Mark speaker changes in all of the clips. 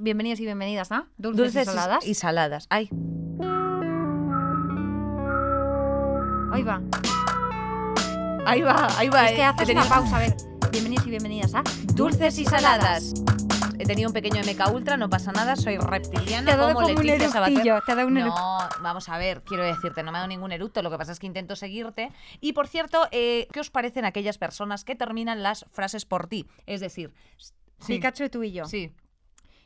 Speaker 1: Bienvenidos y bienvenidas a Dulces, y Saladas.
Speaker 2: y saladas. Ay,
Speaker 1: Ahí va.
Speaker 2: ahí va, ahí va.
Speaker 1: Es que
Speaker 2: eh.
Speaker 1: haces una pausa. A ver, bienvenidos y bienvenidas a
Speaker 2: Dulces y saladas. He tenido un pequeño MK Ultra, no pasa nada, soy reptiliana
Speaker 1: Te
Speaker 2: como
Speaker 1: como un
Speaker 2: Leticia
Speaker 1: eructillo, te un.
Speaker 2: No, vamos a ver, quiero decirte, no me ha dado ningún eructo, lo que pasa es que intento seguirte. Y por cierto, eh, ¿qué os parecen aquellas personas que terminan las frases por ti? Es decir, sí,
Speaker 1: Pikachu, tú y yo.
Speaker 2: Sí.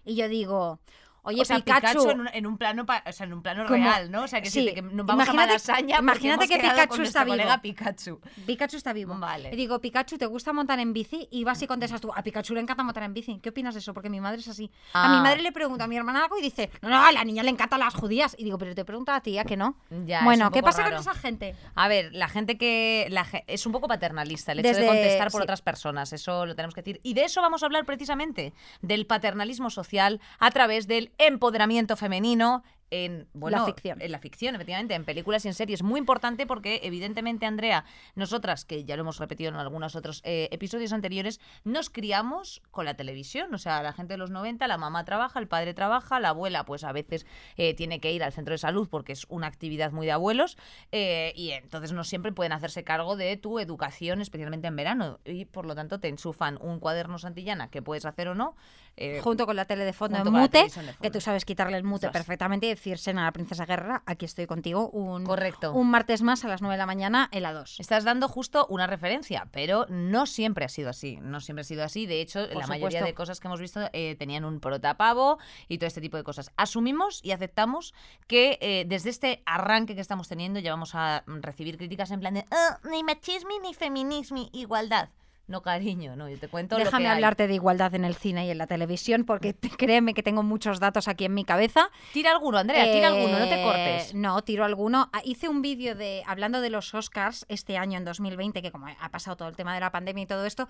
Speaker 1: Y yo digo, oye,
Speaker 2: o sea,
Speaker 1: Pikachu.
Speaker 2: Pikachu, en, un, en un plano, o sea, en un plano
Speaker 1: Como-
Speaker 2: real, ¿no? O sea, que,
Speaker 1: sí.
Speaker 2: sí, que nos vamos a
Speaker 1: Imagínate-
Speaker 2: Malasaña porque
Speaker 1: imagínate que Pikachu
Speaker 2: con
Speaker 1: está vivo.
Speaker 2: colega Pikachu.
Speaker 1: Pikachu está vivo.
Speaker 2: Vale.
Speaker 1: Y digo, Pikachu, ¿te gusta montar en bici? Y vas y contestas tú, a Pikachu le encanta montar en bici. ¿Qué opinas de eso? Porque mi madre es así. A mi
Speaker 2: Ah.
Speaker 1: madre le pregunto a mi hermana algo y dice, no, no, a la niña le encantan las judías. Y digo, pero te pregunto a ti, ¿a que no?
Speaker 2: Ya,
Speaker 1: bueno, ¿qué pasa
Speaker 2: raro.
Speaker 1: con esa gente?
Speaker 2: A ver, la gente que la es un poco paternalista el hecho
Speaker 1: Desde-
Speaker 2: de contestar por
Speaker 1: sí.
Speaker 2: otras personas, eso lo tenemos que decir. Y de eso vamos a hablar precisamente, del paternalismo social a través del empoderamiento femenino en bueno,
Speaker 1: La ficción.
Speaker 2: En la ficción, efectivamente, en películas y en series. Muy importante porque, evidentemente, Andrea, nosotras, que ya lo hemos repetido en algunos otros eh, episodios anteriores, nos criamos con la televisión. O sea, la gente de los 90, la mamá trabaja, el padre trabaja, la abuela, pues a veces eh, tiene que ir al centro de salud porque es una actividad muy de abuelos. eh, y entonces no siempre pueden hacerse cargo de tu educación, especialmente en verano. Y por lo tanto te enchufan un cuaderno Santillana que puedes hacer o no. eh,
Speaker 1: Junto con la tele de fondo en mute,
Speaker 2: de
Speaker 1: que tú sabes quitarle el mute perfectamente y decir, Sena, la princesa guerrera, aquí estoy contigo un,
Speaker 2: Correcto.
Speaker 1: un martes más a las 9 de la mañana en la 2.
Speaker 2: Estás dando justo una referencia, pero no siempre ha sido así. No siempre ha sido así. De hecho,
Speaker 1: Por
Speaker 2: la mayoría de cosas que hemos visto eh, tenían un protapavo y todo este tipo de cosas. Asumimos y aceptamos que eh, desde este arranque que estamos teniendo ya vamos a recibir críticas en plan de "Ah, ni machismo ni feminismo, igualdad. No, cariño, no, yo te cuento lo
Speaker 1: Déjame
Speaker 2: hay.
Speaker 1: hablarte de igualdad en el cine y en la televisión, porque te- créeme que tengo muchos datos aquí en mi cabeza.
Speaker 2: Tira alguno, Andrea, tira alguno, no te
Speaker 1: Eh,
Speaker 2: cortes.
Speaker 1: No, tiro alguno. Ah, Hice un vídeo de hablando de los Oscars este año, en 2020, que como ha pasado todo el tema de la pandemia y todo esto,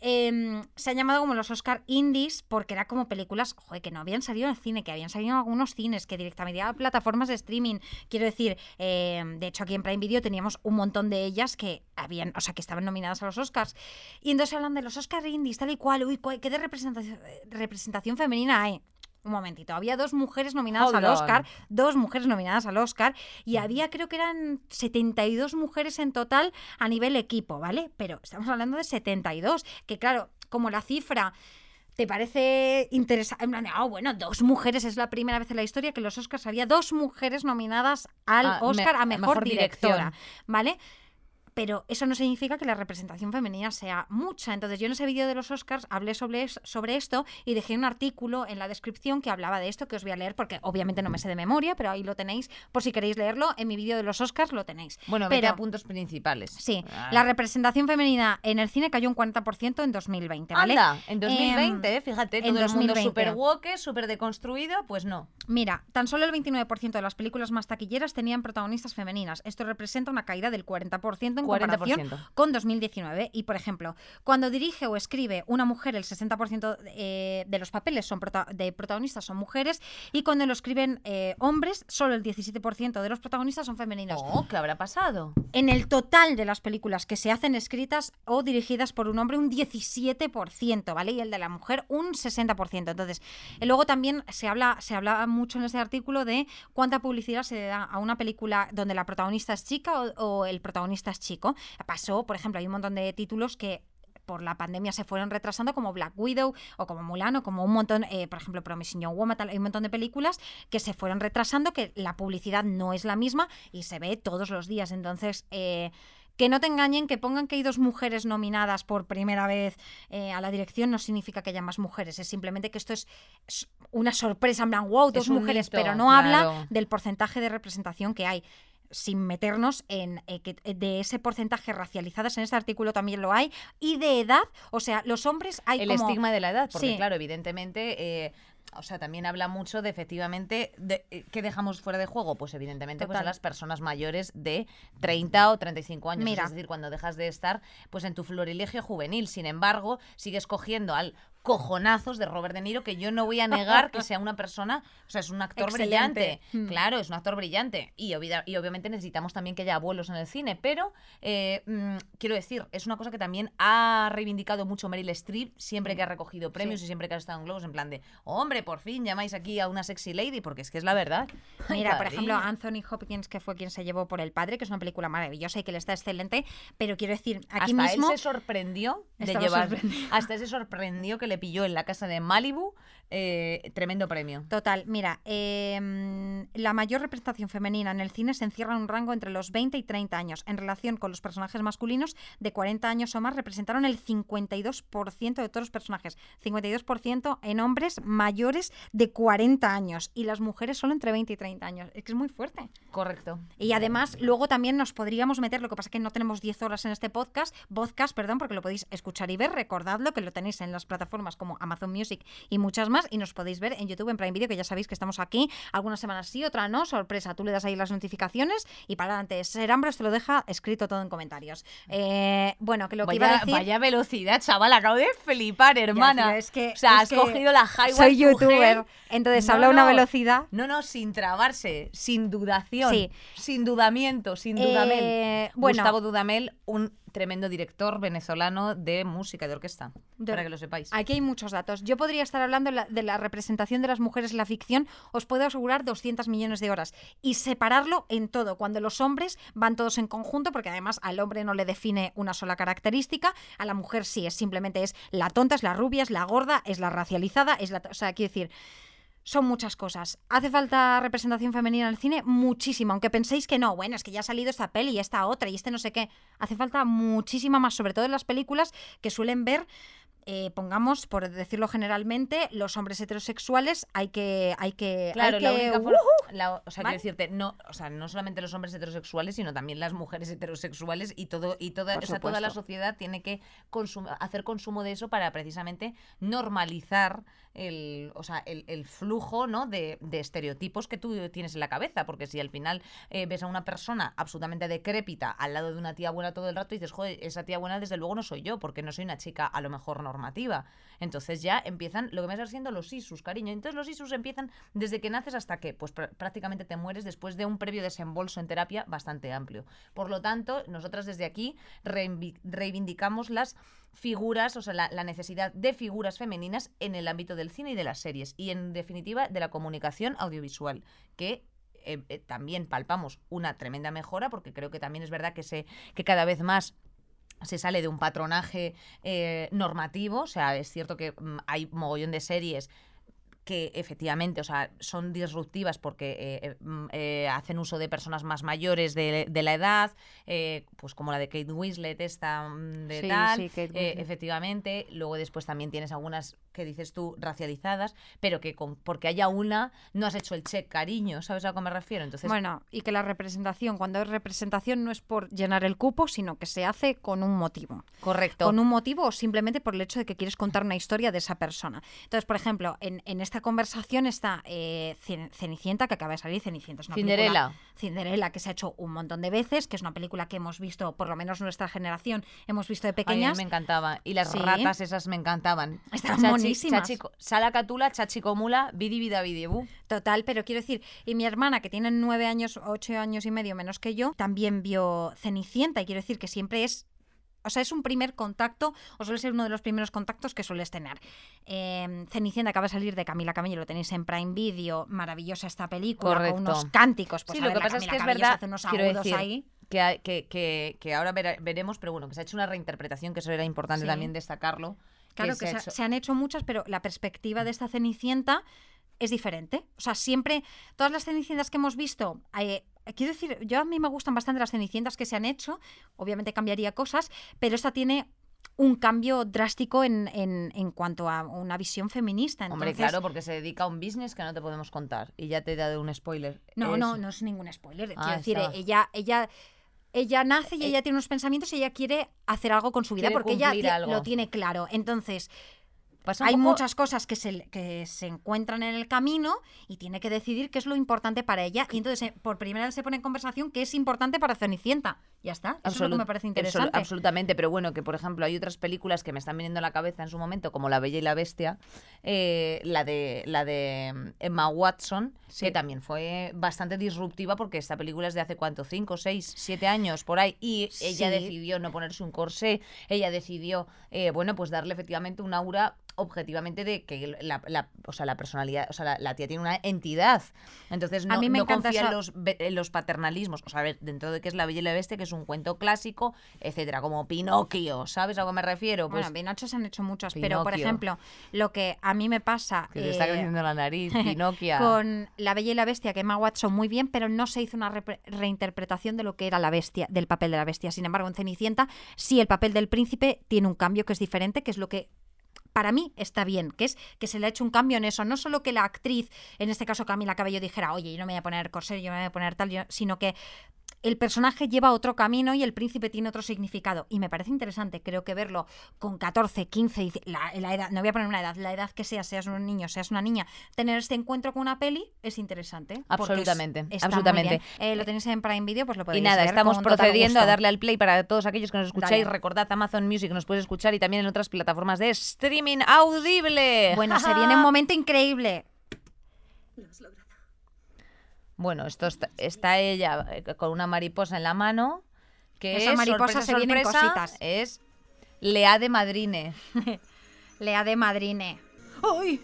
Speaker 1: em, se han llamado como los Oscar Indies porque era como películas joder, que no habían salido en el cine, que habían salido en algunos cines, que directamente a plataformas de streaming. Quiero decir, em, de hecho aquí en Prime Video teníamos un montón de ellas que habían, o sea, que estaban nominadas a los Oscars. Y entonces hablan de los Oscar Indies, tal y cual, uy, cuál- ¿qué de representación, representación femenina hay? Un momentito, había dos mujeres nominadas
Speaker 2: Hold
Speaker 1: al
Speaker 2: on.
Speaker 1: Oscar, dos mujeres nominadas al Oscar, y había creo que eran 72 mujeres en total a nivel equipo, ¿vale? Pero estamos hablando de 72, que claro, como la cifra te parece interesante, en plan de, ah, bueno, dos mujeres, es la primera vez en la historia que los Oscars había dos mujeres nominadas al
Speaker 2: Ah,
Speaker 1: Oscar a
Speaker 2: a
Speaker 1: mejor,
Speaker 2: mejor
Speaker 1: directora,
Speaker 2: dirección.
Speaker 1: ¿vale? Pero eso no significa que la representación femenina sea mucha. Entonces, yo en ese vídeo de los Oscars hablé sobre, sobre esto y dejé un artículo en la descripción que hablaba de esto, que os voy a leer porque obviamente no me sé de memoria, pero ahí lo tenéis. Por si queréis leerlo, en mi vídeo de los Oscars lo tenéis.
Speaker 2: Bueno, vete
Speaker 1: pero,
Speaker 2: a puntos principales.
Speaker 1: Sí,
Speaker 2: Ah.
Speaker 1: la representación femenina en el cine cayó un 40% en 2020, ¿vale?
Speaker 2: Anda, en 2020,
Speaker 1: Em,
Speaker 2: eh, fíjate,
Speaker 1: en
Speaker 2: todo el mundo
Speaker 1: 2020.
Speaker 2: súper woke, súper deconstruido, pues no.
Speaker 1: Mira, tan solo el 29% de las películas más taquilleras tenían protagonistas femeninas. Esto representa una caída del 40% en
Speaker 2: 40%.
Speaker 1: comparación con 2019. Y, por ejemplo, cuando dirige o escribe una mujer, el 60% eh, de los papeles son prota- de protagonistas son mujeres y cuando lo escriben eh, hombres, solo el 17% de los protagonistas son femeninos.
Speaker 2: Oh, ¿qué habrá pasado?
Speaker 1: En el total de las películas que se hacen escritas o dirigidas por un hombre, un 17%, ¿vale? Y el de la mujer, un 60%. Entonces, eh, luego también se habla, se habla mucho en este artículo de cuánta publicidad se da a una película donde la protagonista es chica o, o el protagonista es chico. Pasó, por ejemplo, hay un montón de títulos que por la pandemia se fueron retrasando como Black Widow o como Mulan o como un montón, eh, por ejemplo, Promising Young Woman, tal, hay un montón de películas que se fueron retrasando, que la publicidad no es la misma y se ve todos los días. Entonces, eh, que no te engañen, que pongan que hay dos mujeres nominadas por primera vez eh, a la dirección no significa que haya más mujeres, es simplemente que esto es, una sorpresa, en plan, wow, dos mujeres,
Speaker 2: hito,
Speaker 1: pero no
Speaker 2: claro.
Speaker 1: habla del porcentaje de representación que hay sin meternos en eh, que de ese porcentaje racializadas en este artículo también lo hay y de edad o sea los hombres hay
Speaker 2: el
Speaker 1: como
Speaker 2: estigma de la edad, porque
Speaker 1: Sí.
Speaker 2: claro, evidentemente, eh, o sea, también habla mucho de efectivamente de, eh, qué dejamos fuera de juego, pues evidentemente pues, a las personas mayores de 30 o 35 años,
Speaker 1: Mira.
Speaker 2: es decir, cuando dejas de estar pues en tu florilegio juvenil. Sin embargo, sigues cogiendo al cojonazos de Robert De Niro, que yo no voy a negar que sea una persona, o sea, es un actor
Speaker 1: Excelente.
Speaker 2: brillante.
Speaker 1: Mm.
Speaker 2: Claro, es un actor brillante. Y, obvia- y obviamente necesitamos también que haya abuelos en el cine, pero eh, mm, quiero decir, es una cosa que también ha reivindicado mucho Meryl Streep siempre que ha recogido premios y siempre que ha estado en Globos, en plan de, hombre, por fin llamáis aquí a una sexy lady, porque es que es la verdad.
Speaker 1: Mira, por ejemplo, Anthony Hopkins, que fue quien se llevó por El Padre, que es una película maravillosa y que le está excelente, pero quiero decir, aquí
Speaker 2: hasta
Speaker 1: mismo...
Speaker 2: él se sorprendió de llevar.
Speaker 1: sorprendido.
Speaker 2: Hasta él se sorprendió que le pilló en la casa de Malibu eh, tremendo premio.
Speaker 1: Total, mira, eh, la mayor representación femenina en el cine se encierra en un rango entre los 20 y 30 años. En relación con los personajes masculinos de 40 años o más, representaron el 52% de todos los personajes. 52% en hombres mayores de 40 años y las mujeres solo entre 20 y 30 años. Es que es muy fuerte.
Speaker 2: Correcto.
Speaker 1: Y además, luego también nos podríamos meter, lo que pasa es que no tenemos 10 horas en este podcast, podcast, perdón, porque lo podéis escuchar y ver. Recordadlo que lo tenéis en las plataformas como Amazon Music y muchas más. Y nos podéis ver en YouTube, en Prime Video, que ya sabéis que estamos aquí. Algunas semanas sí, otra no. Sorpresa, tú le das ahí las notificaciones y para adelante. Ser hambre te lo deja escrito todo en comentarios. Eh, bueno, que lo que iba a decir.
Speaker 2: vaya velocidad, chaval, acabo de flipar, hermana.
Speaker 1: es que-
Speaker 2: o sea,
Speaker 1: es
Speaker 2: has
Speaker 1: que
Speaker 2: cogido la highway
Speaker 1: soy youtuber, entonces
Speaker 2: No,
Speaker 1: habla a una
Speaker 2: no.
Speaker 1: velocidad.
Speaker 2: No, no, sin trabarse, sin dudación,
Speaker 1: Sí.
Speaker 2: sin dudamiento, sin dudamel.
Speaker 1: Eh, bueno.
Speaker 2: Gustavo Dudamel, un tremendo director venezolano de música, de orquesta,
Speaker 1: De-
Speaker 2: para que lo sepáis.
Speaker 1: Aquí hay muchos datos. Yo podría estar hablando de la, de la representación de las mujeres en la ficción, os puedo asegurar 200 millones de horas. Y separarlo en todo, cuando los hombres van todos en conjunto, porque además al hombre no le define una sola característica, a la mujer sí, es simplemente es la tonta, es la rubia, es la gorda, es la racializada, es la... O sea, quiero decir... Son muchas cosas. ¿Hace falta representación femenina en el cine? Muchísima. Aunque penséis que no, bueno, es que ya ha salido esta peli y esta otra y este no sé qué. Hace falta muchísima más, sobre todo en las películas que suelen ver eh, pongamos, por decirlo generalmente, los hombres heterosexuales hay que. Hay que
Speaker 2: Claro,
Speaker 1: hay
Speaker 2: la
Speaker 1: que-
Speaker 2: única
Speaker 1: ¡Uh!
Speaker 2: la- o sea,
Speaker 1: ¿Vale?
Speaker 2: quiero decirte, no, o sea, no solamente los hombres heterosexuales, sino también las mujeres heterosexuales y todo y toda, o sea, toda la sociedad tiene que consum- hacer consumo de eso para precisamente normalizar el, o sea, el, el flujo ¿no? de, de estereotipos que tú tienes en la cabeza, porque si al final eh, ves a una persona absolutamente decrépita al lado de una tía buena todo el rato y dices, joder, esa tía buena desde luego no soy yo, porque no soy una chica a lo mejor Entonces ya empiezan lo que me estás haciendo los isus, cariño. Entonces los isus empiezan desde que naces hasta que pues pr- prácticamente te mueres después de un previo desembolso en terapia bastante amplio. Por lo tanto, nosotras desde aquí reivindicamos las figuras, o sea, la, la necesidad de figuras femeninas en el ámbito del cine y de las series y en definitiva de la comunicación audiovisual, que eh, eh, también palpamos una tremenda mejora porque creo que también es verdad que se que cada vez más se sale de un patronaje eh, normativo, o sea, es cierto que mm, hay mogollón de series que efectivamente, o sea, son disruptivas porque eh, eh, mm, eh, hacen uso de personas más mayores de, de la edad, pues como la de Kate Winslet, esta mm, de
Speaker 1: Sí,
Speaker 2: tal,
Speaker 1: sí,
Speaker 2: efectivamente. Luego después también tienes algunas que dices tú racializadas, pero que con, porque haya una no has hecho el check, cariño, ¿sabes a que me refiero? Entonces,
Speaker 1: Bueno, y que la representación, cuando es representación, no es por llenar el cupo, sino que se hace con un motivo.
Speaker 2: correcto.
Speaker 1: Con un motivo o simplemente por el hecho de que quieres contar una historia de esa persona. Entonces, por ejemplo, en, en esta conversación está eh, Cen- Cenicienta, que acaba de salir. Cenicienta es una película-
Speaker 2: Cinderella.
Speaker 1: Que se ha hecho un montón de veces, que es una película que hemos visto, por lo menos nuestra generación, hemos visto de
Speaker 2: Ay, a mí
Speaker 1: pequeñas.
Speaker 2: me encantaba. Y las
Speaker 1: Sí.
Speaker 2: ratas esas me encantaban.
Speaker 1: Estaban
Speaker 2: Chachi-
Speaker 1: monísimas.
Speaker 2: chachico- Sala Catula, Chachicomula, Vidi Vida.
Speaker 1: Total, pero quiero decir, y mi hermana, que tiene nueve años, ocho años y medio menos que yo, también vio Cenicienta, y quiero decir que siempre es. O sea, es un primer contacto, o suele ser uno de los primeros contactos que sueles tener. Eh, Cenicienta acaba de salir de Camila Cabello, lo tenéis en Prime Video, maravillosa esta película,
Speaker 2: Correcto.
Speaker 1: con unos cánticos. Pues
Speaker 2: sí,
Speaker 1: a
Speaker 2: lo
Speaker 1: ver,
Speaker 2: que pasa es
Speaker 1: Camila
Speaker 2: que es
Speaker 1: Cabello se
Speaker 2: verdad,
Speaker 1: hace unos agudos
Speaker 2: decir,
Speaker 1: ahí.
Speaker 2: que, que, que, que ahora veremos, pero bueno, que se ha hecho una reinterpretación, que eso era importante
Speaker 1: Sí.
Speaker 2: también destacarlo.
Speaker 1: Claro que, se han hecho muchas, pero la perspectiva de esta Cenicienta es diferente. O sea, siempre, todas las Cenicientas que hemos visto, eh, quiero decir, yo a mí me gustan bastante las Cenicientas que se han hecho, obviamente cambiaría cosas, pero esta tiene un cambio drástico en, en- en cuanto a una visión feminista.
Speaker 2: Hombre, claro, porque se dedica a un business que no te podemos contar. Y ya te he dado un spoiler.
Speaker 1: No,
Speaker 2: Es-
Speaker 1: no, no es ningún spoiler.
Speaker 2: Ah,
Speaker 1: Quiero decir, ella, ella, ella nace y
Speaker 2: Eh,
Speaker 1: ella tiene unos pensamientos y ella quiere hacer algo con su vida
Speaker 2: quiere
Speaker 1: porque ella
Speaker 2: algo.
Speaker 1: lo tiene claro. Entonces,
Speaker 2: Pasa
Speaker 1: hay
Speaker 2: poco-
Speaker 1: muchas cosas que se, que se encuentran en el camino y tiene que decidir qué es lo importante para ella. Y entonces, eh, por primera vez se pone en conversación qué es importante para Cenicienta. Ya está. Eso es lo que me parece interesante.
Speaker 2: absolutamente, pero bueno, que por ejemplo hay otras películas que me están viniendo a la cabeza en su momento, como La Bella y la Bestia, eh, la de la de mm, Emma Watson,
Speaker 1: Sí.
Speaker 2: que también fue bastante disruptiva porque esta película es de hace cuánto, cinco, seis, siete años por ahí, y ella decidió no ponerse un corsé, ella decidió, eh, bueno, pues darle efectivamente un aura objetivamente de que la, la- o sea, la personalidad, o sea, la, la tía tiene una entidad. Entonces no,
Speaker 1: A mí me
Speaker 2: no confía en los, en los paternalismos. O sea, a ver, dentro de que es La Bella y la Bestia, que es un cuento clásico, etcétera, como Pinocchio, ¿sabes a lo que me refiero? Pues
Speaker 1: bueno, Pinocho se han hecho muchas, pero por ejemplo, lo que a mí me pasa
Speaker 2: que se está
Speaker 1: eh,
Speaker 2: creciendo la nariz, Pinocchio.
Speaker 1: con La Bella y la Bestia, que Emma Watson muy bien, pero no se hizo una reinterpretación de lo que era la bestia, del papel de la bestia. Sin embargo, en Cenicienta, sí el papel del príncipe tiene un cambio que es diferente, que es lo que para mí está bien, que es que se le ha hecho un cambio en eso. No solo que la actriz, en este caso Camila Cabello, dijera, oye, yo no me voy a poner corsé, yo me voy a poner tal, yo-", sino que el personaje lleva otro camino y el príncipe tiene otro significado. Y me parece interesante, creo que verlo con 14, 15, dieci- la, la edad, no voy a poner una edad, la edad que sea, seas un niño, seas una niña, tener este encuentro con una peli es interesante. porque es-
Speaker 2: Absolutamente, absolutamente.
Speaker 1: Eh, lo tenéis en Prime Video, pues lo podéis
Speaker 2: Y nada,
Speaker 1: ver
Speaker 2: estamos
Speaker 1: con
Speaker 2: procediendo a darle al play para todos aquellos que nos escucháis.
Speaker 1: Dale.
Speaker 2: Recordad Amazon Music, nos puedes escuchar y también en otras plataformas de streaming audible.
Speaker 1: Bueno, se viene un momento increíble.
Speaker 2: Bueno, esto está, está ella eh, con una mariposa en la mano. Que
Speaker 1: Esa
Speaker 2: es,
Speaker 1: mariposa
Speaker 2: sorpresa,
Speaker 1: se vienen
Speaker 2: sorpresa,
Speaker 1: cositas.
Speaker 2: Es Lea de Madrine.
Speaker 1: Lea de Madrine. ¡Ay!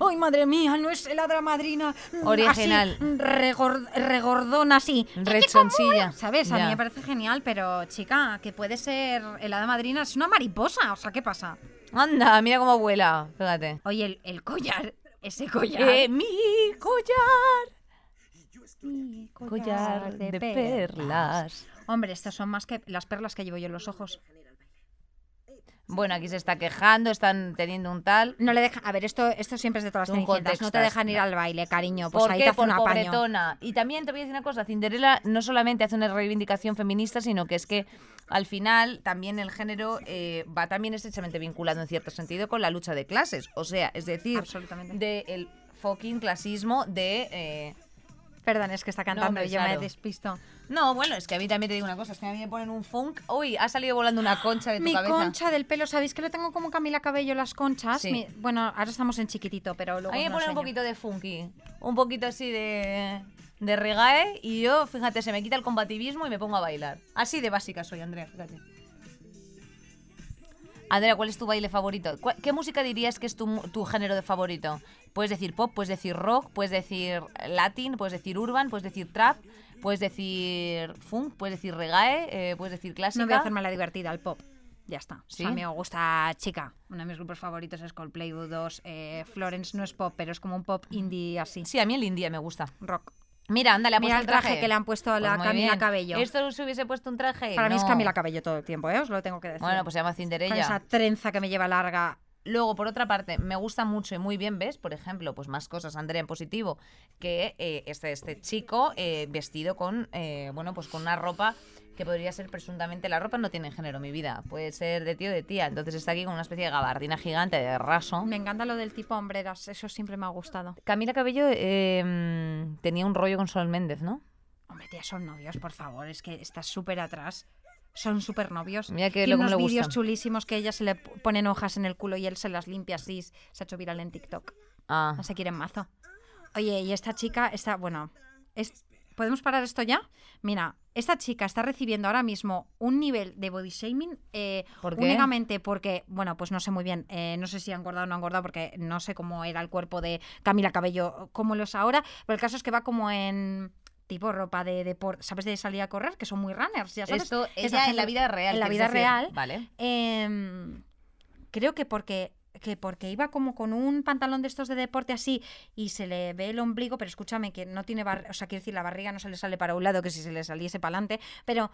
Speaker 1: ¡Ay, madre mía! No es heladra madrina. mm,
Speaker 2: Original.
Speaker 1: Así, regor- regordona así.
Speaker 2: Rechoncilla.
Speaker 1: ¿Sabes? A mí me parece genial, pero chica, que puede ser helada madrina, es una mariposa. O sea, ¿qué pasa?
Speaker 2: Anda, mira cómo vuela. Fíjate.
Speaker 1: Oye, el, el collar, ese collar.
Speaker 2: Eh, mi collar. Collar de, perlas.
Speaker 1: Hombre, estas son más que las perlas que llevo yo en los ojos.
Speaker 2: Bueno, aquí se está quejando, están teniendo un tal.
Speaker 1: No le deja. A ver, esto, esto siempre es de todas las cenicientas. No te dejan ir al baile, cariño. Pues
Speaker 2: ¿Por
Speaker 1: ahí
Speaker 2: qué?
Speaker 1: te hace
Speaker 2: Por
Speaker 1: un apaño.
Speaker 2: pobretona. Y también te voy a decir una cosa, Cinderella no solamente hace una reivindicación feminista, sino que es que al final también el género eh, va también estrechamente vinculado en cierto sentido con la lucha de clases. O sea, es decir, del fucking clasismo de... eh,
Speaker 1: Perdón, es que está cantando y yo me
Speaker 2: claro.
Speaker 1: despisto.
Speaker 2: No, bueno, es que a mí también te digo una cosa, es que a mí me ponen un funk. Uy, ha salido volando una concha de tu
Speaker 1: Mi
Speaker 2: cabeza.
Speaker 1: concha del pelo, ¿sabéis que lo tengo como Camila Cabello las conchas?
Speaker 2: Sí.
Speaker 1: Mi- bueno, ahora estamos en chiquitito, pero luego
Speaker 2: A mí me
Speaker 1: os lo
Speaker 2: pone un poquito de funky, un poquito así de, de regae y yo, fíjate, se me quita el combativismo y me pongo a bailar. Así de básica soy, Andrea, fíjate. Andrea, ¿cuál es tu baile favorito? ¿Cuál- ¿Qué música dirías que es tu, tu género de favorito? Puedes decir pop, puedes decir rock, puedes decir latin, puedes decir urban, puedes decir trap, puedes decir funk, puedes decir reggae, eh, puedes decir clásica.
Speaker 1: No voy a hacerme la divertida, el pop. Ya está.
Speaker 2: ¿Sí?
Speaker 1: O sea, a mí me gusta Chica. Uno de mis grupos favoritos es Coldplay U2. Eh, Florence no es pop, pero es como un pop indie así.
Speaker 2: Sí, a mí el indie me gusta.
Speaker 1: Rock.
Speaker 2: Mira, anda, le ha
Speaker 1: Mira el traje que le han puesto a
Speaker 2: Pues
Speaker 1: la
Speaker 2: muy
Speaker 1: Camila
Speaker 2: bien.
Speaker 1: Cabello.
Speaker 2: ¿Esto se hubiese puesto un traje?
Speaker 1: Para mí es. Camila Cabello todo el tiempo, ¿eh? Os lo tengo que decir.
Speaker 2: Bueno, pues se llama
Speaker 1: Con
Speaker 2: Cinderella.
Speaker 1: esa trenza que me lleva larga.
Speaker 2: Luego, por otra parte, me gusta mucho y muy bien, ¿ves? Por ejemplo, pues más cosas, Andrea, en positivo, que eh, este, este chico eh, vestido con, eh, bueno, pues con una ropa que podría ser presuntamente, la ropa no tiene género, mi vida, puede ser de tío o de tía, entonces está aquí con una especie de gabardina gigante de raso.
Speaker 1: Me encanta lo del tipo hombreras, eso siempre me ha gustado.
Speaker 2: Camila Cabello mm, tenía un rollo con Sol Méndez, ¿no?
Speaker 1: Hombre, tía, son novios, por favor, es que estás súper atrás. Son súper novios.
Speaker 2: Mira que
Speaker 1: unos vídeos chulísimos que ella se le ponen hojas en el culo y él se las limpia así. Se ha hecho viral en TikTok.
Speaker 2: Ah,
Speaker 1: No se quieren mazo. Oye, y esta chica está, bueno, es, ¿podemos parar esto ya? Mira, esta chica está recibiendo ahora mismo un nivel de body shaming eh,
Speaker 2: ¿Por qué?
Speaker 1: únicamente porque, bueno, pues no sé muy bien, eh, no sé si ha engordado o no ha engordado porque no sé cómo era el cuerpo de Camila Cabello, cómo lo es ahora, pero el caso es que va como en tipo ropa de deporte, ¿sabes? De salir a correr, que son muy runners, ya sabes.
Speaker 2: esto
Speaker 1: Esa
Speaker 2: ella en la vida real.
Speaker 1: en la vida
Speaker 2: decir.
Speaker 1: real,
Speaker 2: Vale.
Speaker 1: Em, creo que porque que porque iba como con un pantalón de estos de deporte así y se le ve el ombligo, pero escúchame que no tiene bar o sea, quiero decir, la barriga no se le sale para un lado, que si se le saliese para adelante, pero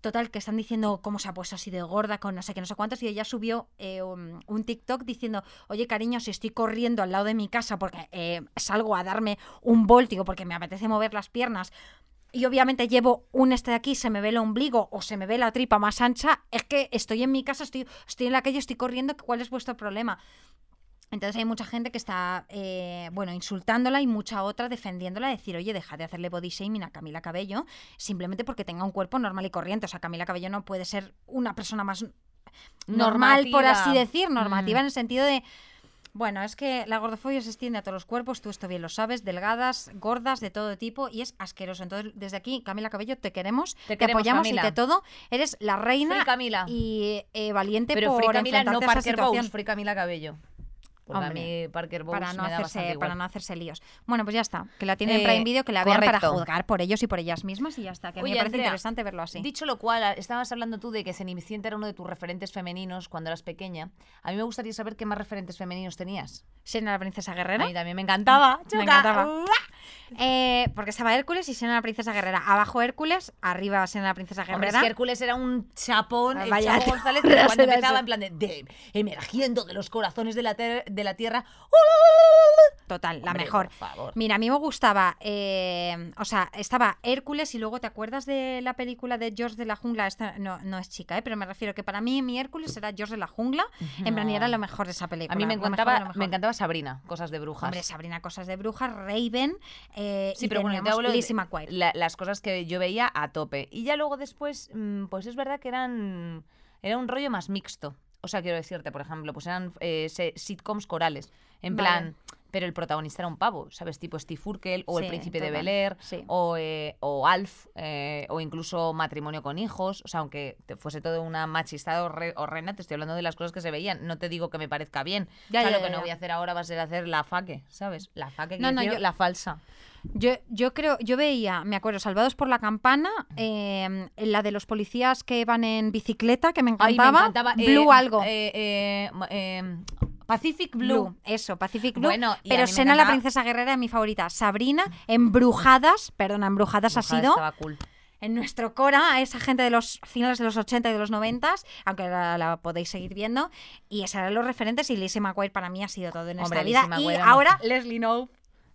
Speaker 1: total, que están diciendo cómo se ha puesto así de gorda con no sé qué, no sé cuántos, y ella subió eh, un, TikTok diciendo, oye cariño, si estoy corriendo al lado de mi casa porque eh, salgo a darme un voltio porque me apetece mover las piernas, y obviamente llevo un este de aquí, se me ve el ombligo o se me ve la tripa más ancha, es que estoy en mi casa, estoy, estoy en la calle, estoy corriendo, ¿cuál es vuestro problema? Entonces hay mucha gente que está, eh, bueno, insultándola y mucha otra defendiéndola, decir, oye, deja de hacerle body shaming a Camila Cabello simplemente porque tenga un cuerpo normal y corriente. O sea, Camila Cabello no puede ser una persona más normal, por así decir, normativa
Speaker 2: Mm.
Speaker 1: en el sentido de... Bueno, es que la gordofobia se extiende a todos los cuerpos, tú esto bien lo sabes, delgadas, gordas, de todo tipo, y es asqueroso. Entonces, desde aquí, Camila Cabello, te queremos, te,
Speaker 2: queremos,
Speaker 1: apoyamos
Speaker 2: Camila.
Speaker 1: y de todo. Eres la reina
Speaker 2: Camila.
Speaker 1: y eh, valiente
Speaker 2: Pero
Speaker 1: por
Speaker 2: Free Camila, no
Speaker 1: enfrentarte a esa situación.
Speaker 2: Bowles, Free Camila Cabello. Porque
Speaker 1: Hombre,
Speaker 2: a mí Parker Bowles
Speaker 1: para no,
Speaker 2: me da bastante
Speaker 1: hacerse,
Speaker 2: igual.
Speaker 1: para no hacerse líos. Bueno, pues ya está. Que la tienen en
Speaker 2: Eh,
Speaker 1: Prime Video, que la vean para
Speaker 2: correcto.
Speaker 1: juzgar por ellos y por ellas mismas y ya está. Que a mí
Speaker 2: Oye,
Speaker 1: me parece
Speaker 2: Andrea,
Speaker 1: interesante verlo así.
Speaker 2: Dicho lo cual, estabas hablando tú de que Cenicienta era uno de tus referentes femeninos cuando eras pequeña. A mí me gustaría saber qué más referentes femeninos tenías.
Speaker 1: Siena la princesa
Speaker 2: A
Speaker 1: guerrera.
Speaker 2: mí también me encantaba.
Speaker 1: Me encantaba. Eh, porque estaba Hércules y Siena la princesa guerrera. Abajo Hércules, arriba Siena la princesa
Speaker 2: Hombre,
Speaker 1: guerrera.
Speaker 2: es que Hércules era un chapón,
Speaker 1: Ah,
Speaker 2: el Chapo González, cuando empezaba en plan de, de- emergiendo de los corazones de la, ter- de la tierra.
Speaker 1: Total, la
Speaker 2: Hombre,
Speaker 1: mejor.
Speaker 2: por favor.
Speaker 1: Mira, a mí me gustaba, eh, o sea, estaba Hércules y luego te acuerdas de la película de George de la jungla, esta no, no es chica, ¿eh? pero me refiero que para mí mi Hércules era George de la jungla, en plan y era lo mejor de esa película.
Speaker 2: A mí me
Speaker 1: mejor
Speaker 2: encantaba,
Speaker 1: mejor.
Speaker 2: me encantaba Sabrina, cosas de brujas.
Speaker 1: Hombre, Sabrina, cosas de brujas, Raven, eh,
Speaker 2: Sí,
Speaker 1: y
Speaker 2: pero bueno, te hablo de la- las cosas que yo veía a tope. Y ya luego después, mm, pues es verdad que eran era un rollo más mixto. O sea, quiero decirte, por ejemplo, pues eran eh, sitcoms corales. En
Speaker 1: Vale.
Speaker 2: plan, pero el protagonista era un pavo, ¿sabes? Tipo Steve Urkel o El Príncipe de Bel Air
Speaker 1: sí.
Speaker 2: o, eh, o Alf eh, o incluso Matrimonio con hijos. O sea, aunque te fuese todo una machistada horre- horrenda, te estoy hablando de las cosas que se veían. No te digo que me parezca bien.
Speaker 1: Ya,
Speaker 2: o sea,
Speaker 1: ya,
Speaker 2: lo que no voy a hacer ahora va a ser hacer la faque, ¿sabes? La faque,
Speaker 1: No,
Speaker 2: quiero
Speaker 1: no,
Speaker 2: decir,
Speaker 1: yo-
Speaker 2: la falsa.
Speaker 1: Yo, yo creo, yo veía, me acuerdo, Salvados por la Campana, eh, la de los policías que van en bicicleta, que me
Speaker 2: Ay,
Speaker 1: encantaba.
Speaker 2: me encantaba.
Speaker 1: Blue algo.
Speaker 2: Pacific Blue.
Speaker 1: Blue, eso, Pacific Blue.
Speaker 2: Bueno, y
Speaker 1: pero Sena la princesa guerrera es mi favorita. Sabrina, Embrujadas, perdona, Embrujadas ha
Speaker 2: Ojalá
Speaker 1: sido
Speaker 2: Estaba cool.
Speaker 1: en nuestro Cora, a esa gente de los finales de los 80 y de los 90, aunque la, la podéis seguir viendo. Y esos eran los referentes y Lizzie McGuire para mí ha sido todo en
Speaker 2: Hombre,
Speaker 1: esta vida. Y ahora. Leslie Knope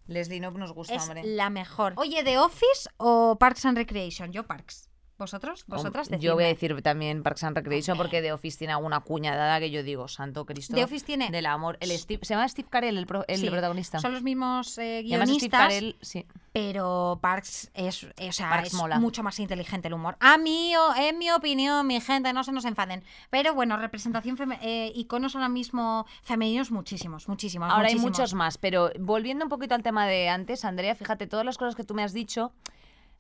Speaker 2: Leslie Knope nos gusta,
Speaker 1: es
Speaker 2: hombre.
Speaker 1: la mejor. Oye, ¿The Office o Parks and Recreation? Yo Parks. ¿Vosotros? ¿Vosotras?
Speaker 2: Hom- Yo voy a
Speaker 1: Decidme.
Speaker 2: decir también Parks and Recreation porque The Office tiene alguna cuñadada que yo digo, santo Cristo.
Speaker 1: The Office tiene-
Speaker 2: Del amor. El Steve- se llama Steve Carell, el, pro- el
Speaker 1: Sí,
Speaker 2: protagonista.
Speaker 1: Son los mismos eh,
Speaker 2: además Steve
Speaker 1: guionistas.
Speaker 2: Carell, sí.
Speaker 1: Pero Parks es, o sea,
Speaker 2: Parks
Speaker 1: es
Speaker 2: mola.
Speaker 1: mucho más inteligente el humor. A mí, en mi opinión, mi gente, no se nos enfaden. Pero bueno, representación, eh, iconos ahora mismo femeninos, muchísimos, muchísimos.
Speaker 2: Ahora hay muchos más, pero volviendo un poquito al tema de antes, Andrea, fíjate, todas las cosas que tú me has dicho,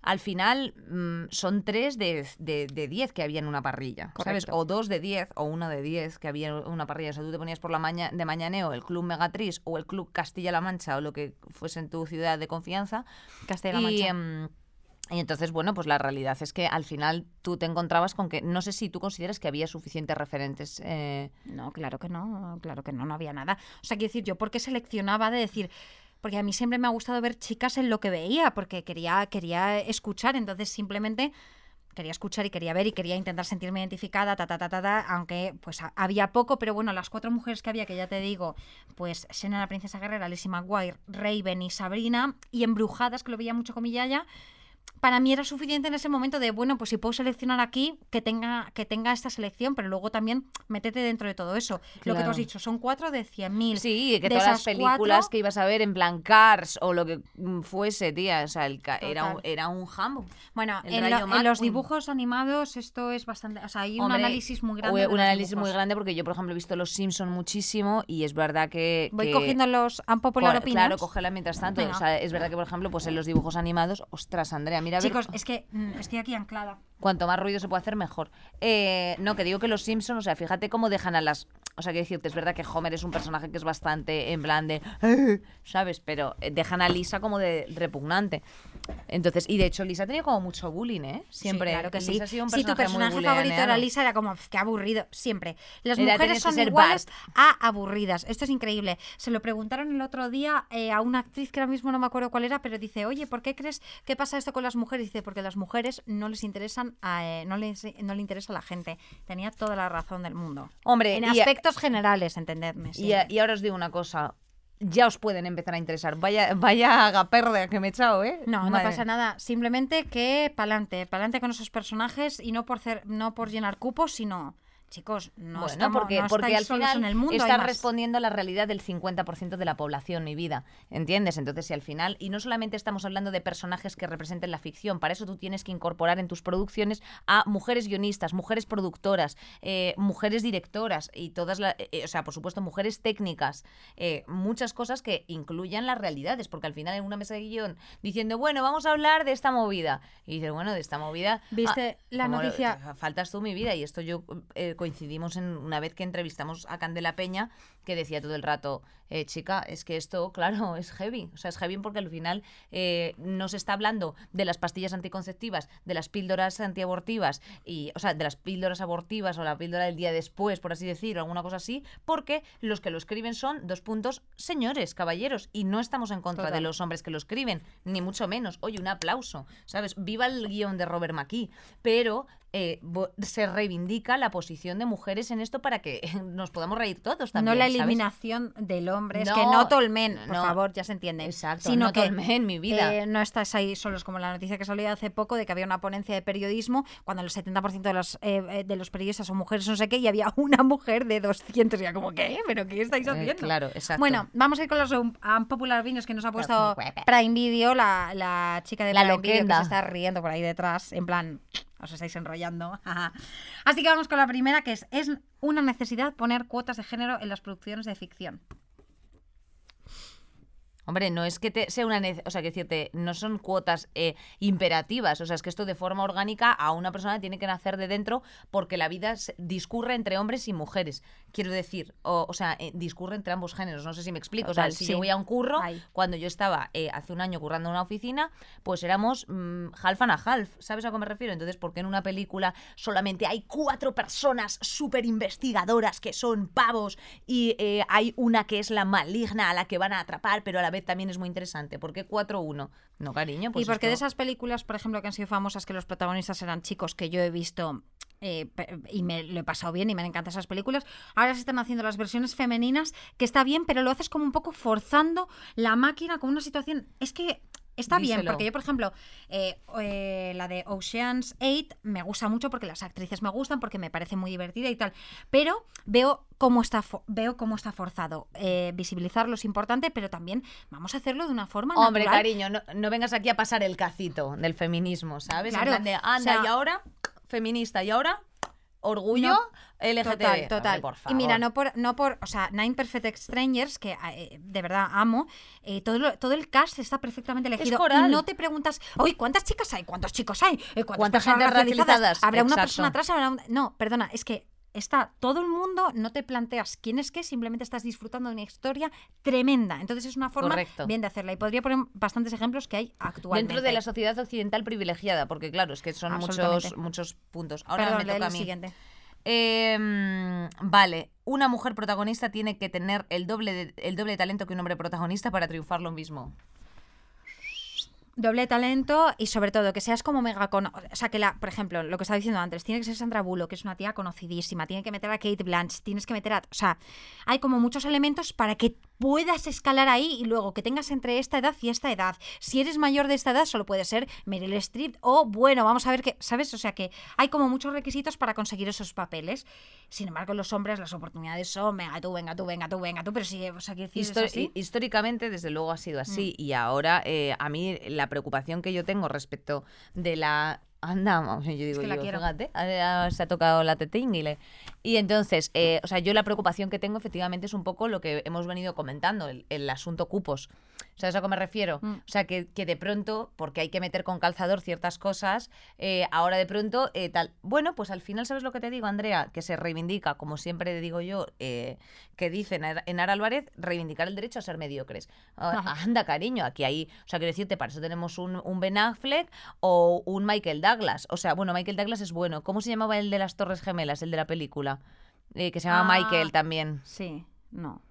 Speaker 2: al final mm, son tres de, de, de diez que había en una parrilla, ¿sabes? O dos de diez, o una de diez que había en una parrilla. O sea, tú te ponías por la mañana de mañaneo el Club Megatriz o el Club Castilla-La Mancha o lo que fuese en tu ciudad de confianza.
Speaker 1: Castilla-La Mancha.
Speaker 2: em, y entonces, bueno, pues la realidad es que al final tú te encontrabas con que, no sé si tú consideras que había suficientes referentes. eh,
Speaker 1: No, claro que no, claro que no, no había nada. O sea, quiero decir, yo porque seleccionaba de decir, porque a mí siempre me ha gustado ver chicas en lo que veía, porque quería, quería escuchar, entonces simplemente quería escuchar y quería ver y quería intentar sentirme identificada, ta, ta, ta, ta, ta, aunque pues ha- había poco, pero bueno, las cuatro mujeres que había, que ya te digo, pues Sena la princesa guerrera, Lizzie McGuire, Raven y Sabrina, y Embrujadas, que lo veía mucho con mi yaya, para mí era suficiente en ese momento de, bueno, pues si puedo seleccionar aquí, que tenga, que tenga esta selección, pero luego también métete dentro de todo eso. Lo que tú
Speaker 2: Claro.
Speaker 1: has dicho, son cuatro de 100.000.
Speaker 2: Sí, que
Speaker 1: De
Speaker 2: todas las películas
Speaker 1: cuatro-
Speaker 2: que ibas a ver en plan Cars o lo que mm, fuese, tía, o sea, el ca- era, un, era un jambo.
Speaker 1: Bueno, en, lo- en los dibujos animados esto es bastante... O sea, hay un
Speaker 2: Hombre,
Speaker 1: análisis muy grande.
Speaker 2: Un análisis muy
Speaker 1: dibujos.
Speaker 2: grande porque yo, por ejemplo, he visto Los Simpson muchísimo y es verdad que...
Speaker 1: Voy
Speaker 2: que-
Speaker 1: cogiendo los
Speaker 2: co-
Speaker 1: opinions.
Speaker 2: Claro, cógela mientras tanto.
Speaker 1: Venga.
Speaker 2: O sea, es verdad que, por ejemplo, pues en los dibujos animados, ostras, Andrea, mira, a ver,
Speaker 1: Chicos, es que mm, estoy aquí anclada.
Speaker 2: cuanto más ruido se puede hacer, mejor. Eh, no, que digo que los Simpson, o sea, fíjate cómo dejan a las... O sea, que decirte, es verdad que Homer es un personaje que es bastante en plan de... ¿Sabes? Pero eh, dejan a Lisa como de repugnante. Entonces, y de hecho, Lisa ha tenido como mucho bullying, ¿eh? Siempre.
Speaker 1: Sí, claro que sí.
Speaker 2: Lisa ha sido un
Speaker 1: si tu
Speaker 2: personaje muy
Speaker 1: favorito era
Speaker 2: buleaneado.
Speaker 1: Lisa, era como, "Pf, qué aburrido, siempre. Las mujeres son iguales a aburridas. Esto es increíble. Se lo preguntaron el otro día eh, a una actriz que ahora mismo no me acuerdo cuál era, pero dice, oye, ¿por qué crees que pasa esto con las mujeres? Dice, porque las mujeres no les interesan, a, eh, no, les, no le interesa a la gente. Tenía toda la razón del mundo.
Speaker 2: Hombre,
Speaker 1: En
Speaker 2: y
Speaker 1: generales, entendedme.
Speaker 2: Y, ahora os digo una cosa. Ya os pueden empezar a interesar. Vaya, vaya agaperde que me he echado, ¿eh?
Speaker 1: No, no pasa nada. Simplemente que pa'lante, pa'lante con esos personajes y no por, cer- no por llenar cupos, sino chicos, no
Speaker 2: bueno,
Speaker 1: estamos,
Speaker 2: porque,
Speaker 1: no
Speaker 2: porque al final
Speaker 1: en el mundo. más.
Speaker 2: respondiendo a la realidad del 50% de la población y vida, ¿entiendes? Entonces, si al final, y no solamente estamos hablando de personajes que representen la ficción, para eso tú tienes que incorporar en tus producciones a mujeres guionistas, mujeres productoras, eh, mujeres directoras y todas las, o sea, por supuesto, mujeres técnicas, eh, muchas cosas que incluyan las realidades, porque al final en una mesa de guion diciendo, bueno, vamos a hablar de esta movida, y dices, bueno, de esta movida...
Speaker 1: ¿Viste
Speaker 2: ah,
Speaker 1: la
Speaker 2: lo-
Speaker 1: noticia?
Speaker 2: faltas tú mi vida y esto yo eh, coincidimos en una vez que entrevistamos a Candela Peña que decía todo el rato eh, chica es que esto claro es heavy o sea es heavy porque al final eh, no se está hablando de las pastillas anticonceptivas de las píldoras antiabortivas y o sea de las píldoras abortivas o la píldora del día después por así decir o alguna cosa así porque los que lo escriben son dos puntos señores caballeros y no estamos en contra de los hombres que lo escriben ni mucho menos. Oye un aplauso sabes viva el guion de Robert McKee pero eh, se reivindica la posición de mujeres en esto para que nos podamos reír todos también.
Speaker 1: no la
Speaker 2: ¿sabes?
Speaker 1: eliminación del hombre, es que no tolmen, por
Speaker 2: no.
Speaker 1: favor, ya se entiende.
Speaker 2: Exacto,
Speaker 1: sino
Speaker 2: no
Speaker 1: que
Speaker 2: tolmen mi vida.
Speaker 1: eh, no estás ahí solos, como la noticia que salió hace poco de que había una ponencia de periodismo cuando el 70% de los, eh, eh, de los periodistas son mujeres, no sé qué, y había una mujer de 200. Y era como, ¿qué? ¿Pero qué estáis haciendo?
Speaker 2: claro, exacto.
Speaker 1: Bueno, vamos a ir con los unpopular opinions que nos ha puesto. Prime Video, la, la chica de
Speaker 2: La
Speaker 1: Prime Video que se está riendo por ahí detrás, en plan, os estáis enrollando. Así que vamos con la primera, que es, es una necesidad poner cuotas de género en las producciones de ficción.
Speaker 2: Hombre, no es que te sea una o sea, que decirte, no son cuotas eh, imperativas, o sea, es que esto de forma orgánica a una persona tiene que nacer de dentro porque la vida discurre entre hombres y mujeres. Quiero decir, o, o sea, eh, discurre entre ambos géneros, no sé si me explico. o sea, si
Speaker 1: sí.
Speaker 2: yo voy a un curro,
Speaker 1: Ay.
Speaker 2: cuando yo estaba eh, hace un año currando en una oficina, pues éramos mm, half and a half, ¿sabes a qué me refiero? Entonces, ¿por qué en una película solamente hay cuatro personas súper investigadoras que son pavos y hay una que es la maligna a la que van a atrapar, pero a la vez también es muy interesante? ¿Por qué 4-1? No, cariño, pues
Speaker 1: y porque de esas películas, por ejemplo, que han sido famosas, que los protagonistas eran chicos que yo he visto eh, y me lo he pasado bien y me han encantado esas películas, ahora se están haciendo las versiones femeninas, que está bien, pero lo haces como un poco forzando la máquina con una situación. Es que. Está bien, porque yo, por ejemplo, eh, eh, la de Ocean's 8 me gusta mucho porque las actrices me gustan, porque me parece muy divertida y tal. Pero veo cómo está, veo cómo está forzado. Eh, visibilizarlo es importante, pero también vamos a hacerlo de una forma
Speaker 2: Hombre,
Speaker 1: natural.
Speaker 2: cariño, no, no vengas aquí a pasar el cacito del feminismo, ¿sabes? En
Speaker 1: Claro,
Speaker 2: plan de, anda,
Speaker 1: o sea-
Speaker 2: y ahora, feminista, y ahora, orgullo
Speaker 1: No,
Speaker 2: LGTB.
Speaker 1: Total, total.
Speaker 2: por
Speaker 1: y mira,
Speaker 2: favor.
Speaker 1: no por, no por, o sea, Nine Perfect Strangers, que eh, de verdad amo, eh, todo, lo- todo el cast está perfectamente elegido.
Speaker 2: coral.
Speaker 1: Y no te preguntas, oye, ¿cuántas chicas hay? ¿Cuántos chicos hay? Eh, ¿Cuántas
Speaker 2: ¿Cuánta gente
Speaker 1: racializadas? ¿Habrá una persona atrás? ¿Habrá un- No, perdona, es que está todo el mundo, no te planteas quién es qué, simplemente estás disfrutando de una historia tremenda. Entonces es una forma
Speaker 2: Correcto.
Speaker 1: bien de hacerla. Y podría poner bastantes ejemplos que hay actualmente.
Speaker 2: Dentro de la sociedad occidental privilegiada, porque claro, es que son muchos, muchos puntos. Ahora
Speaker 1: Perdón,
Speaker 2: me toca a mí.
Speaker 1: siguiente.
Speaker 2: Eh, mm, vale, una mujer protagonista tiene que tener el doble, de, el doble de talento que un hombre protagonista para triunfar lo mismo.
Speaker 1: Doble talento y sobre todo que seas como mega cono O sea, que la, por ejemplo, lo que estaba diciendo antes, tiene que ser Sandra Bullock, que es una tía conocidísima, tiene que meter a Kate Blanche, tienes que meter a. O sea, hay como muchos elementos para que puedas escalar ahí y luego que tengas entre esta edad y esta edad. Si eres mayor de esta edad, solo puede ser Meryl Streep o, bueno, vamos a ver que. ¿Sabes? O sea, que hay como muchos requisitos para conseguir esos papeles. Sin embargo, los hombres, las oportunidades son, venga tú, venga tú, venga tú, venga tú, pero si. O sea,
Speaker 2: Histo-
Speaker 1: así.
Speaker 2: hi- Históricamente, desde luego, ha sido
Speaker 1: Mm.
Speaker 2: así. Y ahora, eh, a mí, la preocupación que yo tengo respecto de la. Anda, vamos, yo digo,
Speaker 1: que la
Speaker 2: yo,
Speaker 1: quiero.
Speaker 2: fíjate, se ha tocado la tetinguile. Y entonces, eh, o sea, yo la preocupación que tengo efectivamente es un poco lo que hemos venido comentando, el, el asunto cupos. ¿Sabes a qué me refiero?
Speaker 1: Mm.
Speaker 2: O sea, que, que de pronto, porque hay que meter con calzador ciertas cosas, eh, ahora de pronto, eh, tal. Bueno, pues al final, ¿sabes lo que te digo, Andrea? Que se reivindica, como siempre digo yo, eh, que dice Enar- Enar Álvarez, reivindicar el derecho a ser mediocres. Ah. Anda, cariño, aquí hay. O sea, quiero decirte, para eso tenemos un, un Ben Affleck o un Michael Douglas. O sea, bueno, Michael Douglas es bueno. ¿Cómo se llamaba el de las Torres Gemelas, el de la película? Eh, que se llama
Speaker 1: Ah.
Speaker 2: Michael también.
Speaker 1: Sí, no.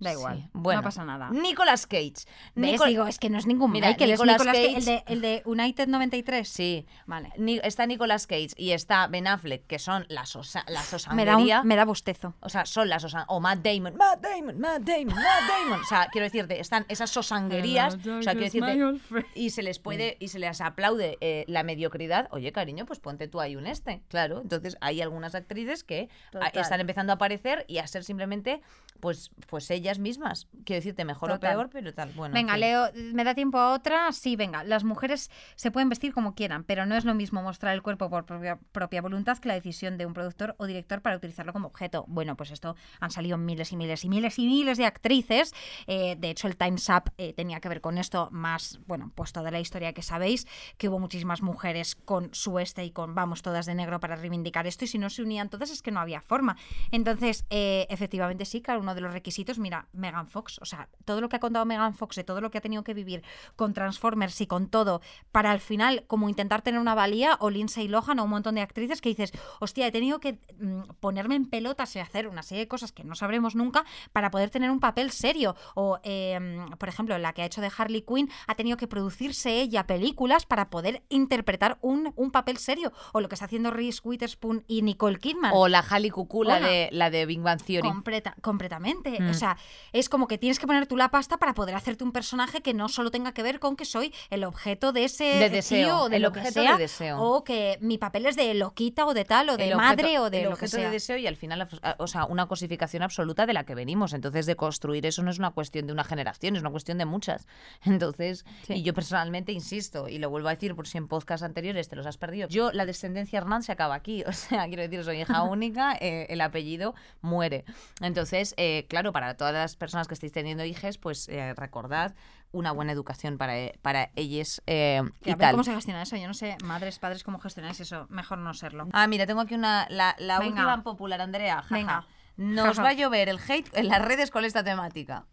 Speaker 1: Da
Speaker 2: Sí,
Speaker 1: igual.
Speaker 2: Bueno,
Speaker 1: no pasa nada.
Speaker 2: Nicolas Cage.
Speaker 1: Digo, es que no es ningún
Speaker 2: Mira,
Speaker 1: Michael, es
Speaker 2: Nicolas
Speaker 1: Nicolas Cage,
Speaker 2: Cage-
Speaker 1: el, de, el de United 93.
Speaker 2: Sí.
Speaker 1: Vale.
Speaker 2: Ni- está Nicolas Cage y está Ben Affleck, que son las osa, la
Speaker 1: Me da, un, me da bostezo.
Speaker 2: O sea, son las sosan... O Matt Damon, Matt Damon, Matt Damon, Matt Damon. O sea, quiero decirte, están esas sosanguerías. O sea, quiero decirte... Y se les puede, y se les aplaude eh, la mediocridad. Oye, cariño, pues ponte tú ahí un este. Claro. Entonces hay algunas actrices que a-
Speaker 1: Total.
Speaker 2: están empezando a aparecer y a ser simplemente, pues, pues ellas mismas. Quiero decirte, mejor
Speaker 1: Total.
Speaker 2: o peor, pero tal. Bueno,
Speaker 1: venga. Leo, ¿me da tiempo a otra? Sí, venga. Las mujeres se pueden vestir como quieran, pero no es lo mismo mostrar el cuerpo por propia, propia voluntad que la decisión de un productor o director para utilizarlo como objeto. Bueno, pues esto han salido miles y miles y miles y miles de actrices. Eh, de hecho, el Time's Up eh, tenía que ver con esto más, bueno, pues toda la historia que sabéis, que hubo muchísimas mujeres con su este y con vamos todas de negro para reivindicar esto y si no se unían todas es que no había forma. Entonces, eh, efectivamente sí, claro, uno de los requisitos, mira, Megan Fox, o sea, todo lo que ha contado Megan Fox de todo lo que ha tenido que vivir con Transformers y con todo, para al final como intentar tener una valía, o Lindsay Lohan o un montón de actrices que dices, hostia, he tenido que mm, ponerme en pelotas y hacer una serie de cosas que no sabremos nunca para poder tener un papel serio. O, eh, por ejemplo, la que ha hecho de Harley Quinn ha tenido que producirse ella películas para poder interpretar un, un papel serio. O lo que está haciendo Reese Witherspoon y Nicole Kidman.
Speaker 2: O la Halle Cuckoo, la de, la de Big Bang Theory.
Speaker 1: Completa- completamente.
Speaker 2: Mm.
Speaker 1: O sea, es como que tienes que poner tú la pasta para poder hacerte un personaje que no solo tenga que ver con que soy el objeto de ese
Speaker 2: De deseo,
Speaker 1: tío o de
Speaker 2: el
Speaker 1: lo que
Speaker 2: objeto
Speaker 1: sea,
Speaker 2: de deseo.
Speaker 1: o que mi papel es de loquita o de tal o de
Speaker 2: el
Speaker 1: madre
Speaker 2: objeto-
Speaker 1: o de
Speaker 2: el
Speaker 1: lo que
Speaker 2: objeto
Speaker 1: sea.
Speaker 2: de deseo y al final, o sea, una cosificación absoluta de la que venimos. Entonces, de construir eso no es una cuestión de una generación, es una cuestión de muchas. Entonces,
Speaker 1: Sí.
Speaker 2: y yo personalmente insisto, y lo vuelvo a decir por si en podcast anteriores te los has perdido, yo, la descendencia Hernán se acaba aquí. O sea, quiero decir, soy hija única, eh, el apellido muere. Entonces, eh, claro, para todas las personas que estéis teniendo hijas, pues eh, recordad una buena educación para, para ellas eh, y
Speaker 1: a ver
Speaker 2: tal.
Speaker 1: cómo se gestiona eso. Yo no sé, madres, padres, cómo gestionáis eso. Mejor no serlo.
Speaker 2: Ah, mira, tengo aquí una, la, la
Speaker 1: Venga.
Speaker 2: última popular, Andrea. jaja.
Speaker 1: Venga.
Speaker 2: Nos
Speaker 1: Jaja.
Speaker 2: va a llover el hate en las redes con esta temática.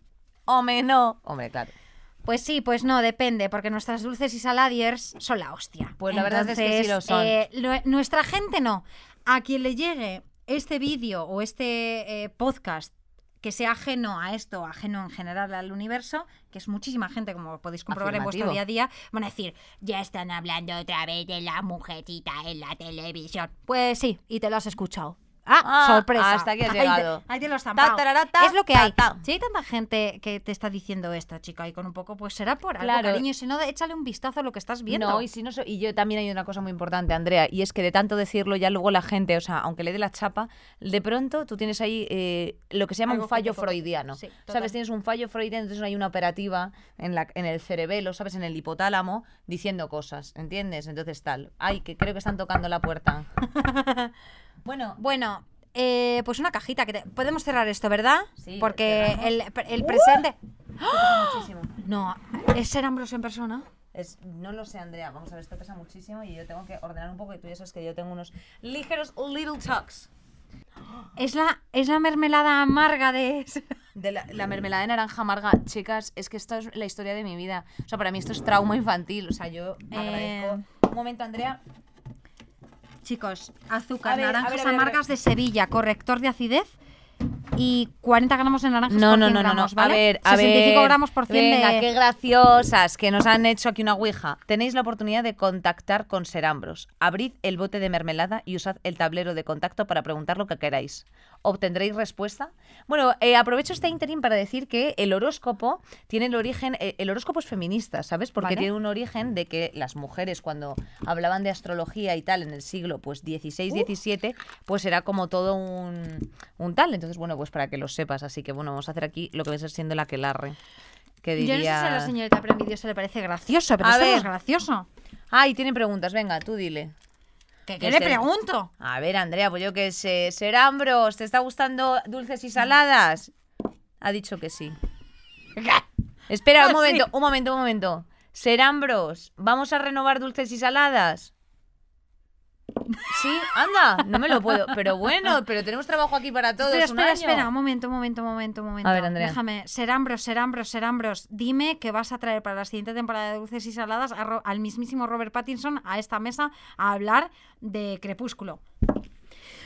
Speaker 2: Hombre, no. Hombre, claro.
Speaker 1: Pues sí, pues no, depende, porque nuestras dulces y saladiers son la hostia.
Speaker 2: Pues la verdad es que sí lo son.
Speaker 1: eh, lo- nuestra gente no. A quien le llegue este vídeo o este eh, podcast que sea ajeno a esto, ajeno en general al universo, que es muchísima gente, como podéis comprobar en vuestro día a día, van a decir, ya están hablando otra vez de la mujercita en la televisión. Pues sí, y te lo has escuchado. Ah,
Speaker 2: Ah,
Speaker 1: sorpresa.
Speaker 2: hasta aquí has
Speaker 1: Ahí te-
Speaker 2: llegado.
Speaker 1: Ahí te lo
Speaker 2: Ta, tarara, ta,
Speaker 1: Es lo que
Speaker 2: ta,
Speaker 1: hay. Si hay tanta gente que te está diciendo esto, chica, y con un poco, pues será por algo,
Speaker 2: Claro.
Speaker 1: cariño. Si no, échale un vistazo a lo que estás viendo.
Speaker 2: No, y si no so- y yo también hay una cosa muy importante, Andrea, y es que de tanto decirlo ya luego la gente, o sea, aunque le dé la chapa, de pronto tú tienes ahí eh, lo que se llama
Speaker 1: Algo
Speaker 2: un fallo
Speaker 1: te
Speaker 2: freudiano.
Speaker 1: Sí.
Speaker 2: ¿Sabes? Tienes un fallo freudiano, entonces hay una operativa en, la, en el cerebelo, ¿sabes? En el hipotálamo, diciendo cosas, ¿entiendes? Entonces tal. Ay, que creo que están tocando la puerta. bueno,
Speaker 1: Bueno, eh, pues una cajita que te- podemos cerrar esto, ¿verdad?
Speaker 2: Sí,
Speaker 1: Porque el, el presente.
Speaker 2: muchísimo.
Speaker 1: No, es ser Ambrose en persona.
Speaker 2: Es, no lo sé, Andrea. Vamos a ver, esto pesa muchísimo y yo tengo que ordenar un poco. Y tú ya sabes que yo tengo unos ligeros little tucks.
Speaker 1: Es la, es la mermelada amarga de.
Speaker 2: De la, la mermelada de naranja amarga, chicas, es que esto es la historia de mi vida. O sea, para mí esto es trauma infantil. O sea, yo
Speaker 1: Eh,
Speaker 2: agradezco. Un momento, Andrea.
Speaker 1: Chicos, azúcar,
Speaker 2: A
Speaker 1: naranjas
Speaker 2: ver, a ver, a ver.
Speaker 1: amargas de Sevilla, corrector de acidez y 40 gramos de naranjas
Speaker 2: No,
Speaker 1: por
Speaker 2: no,
Speaker 1: 100
Speaker 2: no, no, no.
Speaker 1: gramos,
Speaker 2: A
Speaker 1: ¿vale?
Speaker 2: ver, a
Speaker 1: 65
Speaker 2: ver.
Speaker 1: gramos por 100
Speaker 2: Venga,
Speaker 1: de...
Speaker 2: qué graciosas que nos han hecho aquí una ouija. Tenéis la oportunidad de contactar con Serambros. Abrid el bote de mermelada y usad el tablero de contacto para preguntar lo que queráis. ¿Obtendréis respuesta? Bueno, eh, aprovecho este interim para decir que el horóscopo tiene el origen, eh, el horóscopo es feminista, ¿sabes? Porque
Speaker 1: Vale.
Speaker 2: tiene un origen de que las mujeres cuando hablaban de astrología y tal en el siglo pues 16, 17, pues era como todo un, un tal. Entonces, bueno, pues para que lo sepas. Así que bueno, vamos a hacer aquí lo que va a ser siendo la que larre. Que
Speaker 1: Yo no sé
Speaker 2: diría...
Speaker 1: si a la señorita Premidio le parece gracioso, pero
Speaker 2: A
Speaker 1: no
Speaker 2: ver.
Speaker 1: es gracioso.
Speaker 2: Ay, tiene preguntas. Venga, tú dile.
Speaker 1: ¿Qué, le pregunto?
Speaker 2: A ver, Andrea, pues yo que sé. Serambros, ¿te está gustando dulces y saladas? Ha dicho que sí. Espera,
Speaker 1: Ah,
Speaker 2: un momento, un momento, un momento. Serambros, ¿vamos a renovar dulces y saladas? Sí, anda, no me lo puedo. Pero bueno, pero tenemos trabajo aquí para todos.
Speaker 1: espera,
Speaker 2: un
Speaker 1: espera,
Speaker 2: año.
Speaker 1: espera, un momento, un momento, un momento, un momento.
Speaker 2: A ver, Andrea.
Speaker 1: Déjame, Serambros, Serambros, Serambros, dime que vas a traer para la siguiente temporada de Dulces y Saladas a al mismísimo Robert Pattinson a esta mesa a hablar de Crepúsculo.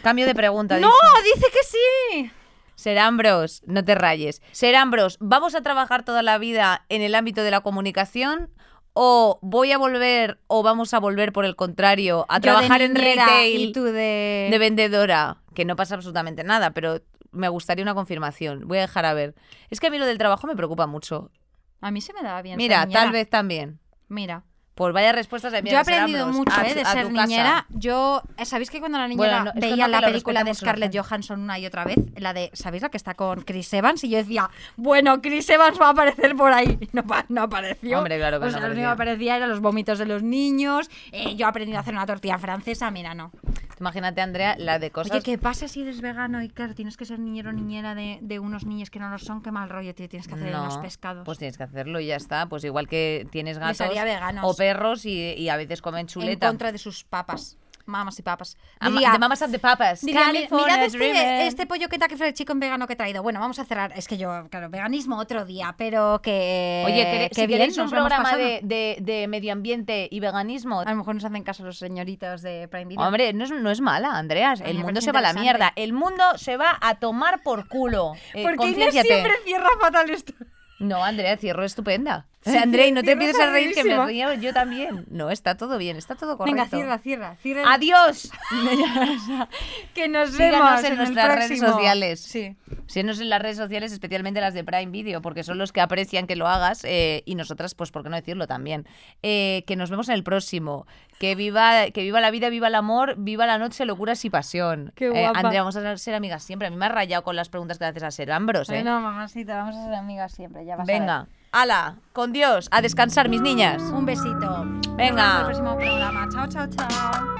Speaker 2: Cambio de pregunta.
Speaker 1: ¡No!
Speaker 2: dice.
Speaker 1: ¡Dice que sí!
Speaker 2: Serambros, no te rayes. Serambros, ¿vamos a trabajar toda la vida en el ámbito de la comunicación? ¿O voy a volver, o vamos a volver por el contrario, a
Speaker 1: Yo
Speaker 2: trabajar en retail
Speaker 1: y tú de...
Speaker 2: de vendedora? Que no pasa absolutamente nada, pero me gustaría una confirmación. Voy a dejar a ver. Es que a mí lo del trabajo me preocupa mucho.
Speaker 1: A mí se me daba bien.
Speaker 2: Mira, tal vez también.
Speaker 1: Mira.
Speaker 2: Pues vaya respuestas de
Speaker 1: Yo he aprendido mucho
Speaker 2: A
Speaker 1: eh, de ser
Speaker 2: casa.
Speaker 1: niñera. Yo, ¿sabéis que cuando era niñera
Speaker 2: Bueno, no,
Speaker 1: veía
Speaker 2: no
Speaker 1: la película de
Speaker 2: la
Speaker 1: Scarlett. Johansson una y otra vez? La de, ¿sabéis la que está con Chris Evans? Y yo decía, bueno, Chris Evans va a aparecer por ahí. No, no apareció.
Speaker 2: Hombre, claro que
Speaker 1: o
Speaker 2: no
Speaker 1: lo único que aparecía eran los vómitos de los niños. eh, yo he aprendido a hacer una tortilla francesa, mira, no.
Speaker 2: Imagínate, Andrea, la de cosas.
Speaker 1: Oye, ¿qué pasa si eres vegano y claro, tienes que ser niñero o niñera de, de unos niños que no lo son? Qué mal rollo tío, tienes que hacer en los pescados.
Speaker 2: Pues tienes que hacerlo y ya está. Pues igual que tienes gatos o perros y, y a veces comen
Speaker 1: en
Speaker 2: chuleta.
Speaker 1: contra de sus papas. Mamas y papas. Diría-
Speaker 2: de mamas and the papas.
Speaker 1: Diría, "Mi-
Speaker 2: California
Speaker 1: mirad este,
Speaker 2: Dreamin'".
Speaker 1: este pollo Kentucky Fried Chicken vegano que he traído. Bueno, vamos a cerrar. Es que yo, claro, veganismo otro día, pero que.
Speaker 2: Oye, ¿quere-
Speaker 1: que
Speaker 2: si
Speaker 1: bien
Speaker 2: un programa de, de- de medio ambiente y veganismo,
Speaker 1: A lo mejor nos hacen caso los señoritos de Prime Video.
Speaker 2: Hombre, no es, no es mala, Andreas. El
Speaker 1: me
Speaker 2: mundo se va a la mierda. El mundo se va a tomar por culo. Eh,
Speaker 1: ¿Por qué Inés
Speaker 2: conciénciate.
Speaker 1: siempre cierra fatal esto?
Speaker 2: No, Andrea, cierro estupenda.
Speaker 1: Sí,
Speaker 2: Andrea, y no te empieces a reír, que me río yo también. No, está todo bien, está todo correcto.
Speaker 1: Venga, cierra, cierra. cierra.
Speaker 2: ¡Adiós!
Speaker 1: que nos vemos
Speaker 2: en
Speaker 1: en,
Speaker 2: nuestras redes sociales.
Speaker 1: Sí.
Speaker 2: Síguenos en las redes sociales, especialmente las de Prime Video, porque son los que aprecian que lo hagas eh, y nosotras, pues, ¿por qué no decirlo también? Eh, que nos vemos en el próximo. Que viva, que viva la vida, viva el amor, viva la noche, locuras y pasión.
Speaker 1: Qué
Speaker 2: Eh,
Speaker 1: guapa.
Speaker 2: Andrea, vamos a ser amigas siempre. A mí me has rayado con las preguntas que le haces a Serambros, ¿eh?
Speaker 1: Bueno, mamacita, vamos a ser amigas siempre. Ya vas a
Speaker 2: Venga, ala, con Dios, a descansar, mis niñas.
Speaker 1: Un besito. Nos
Speaker 2: Venga.
Speaker 1: vemos en el próximo programa. Chao, chao, chao.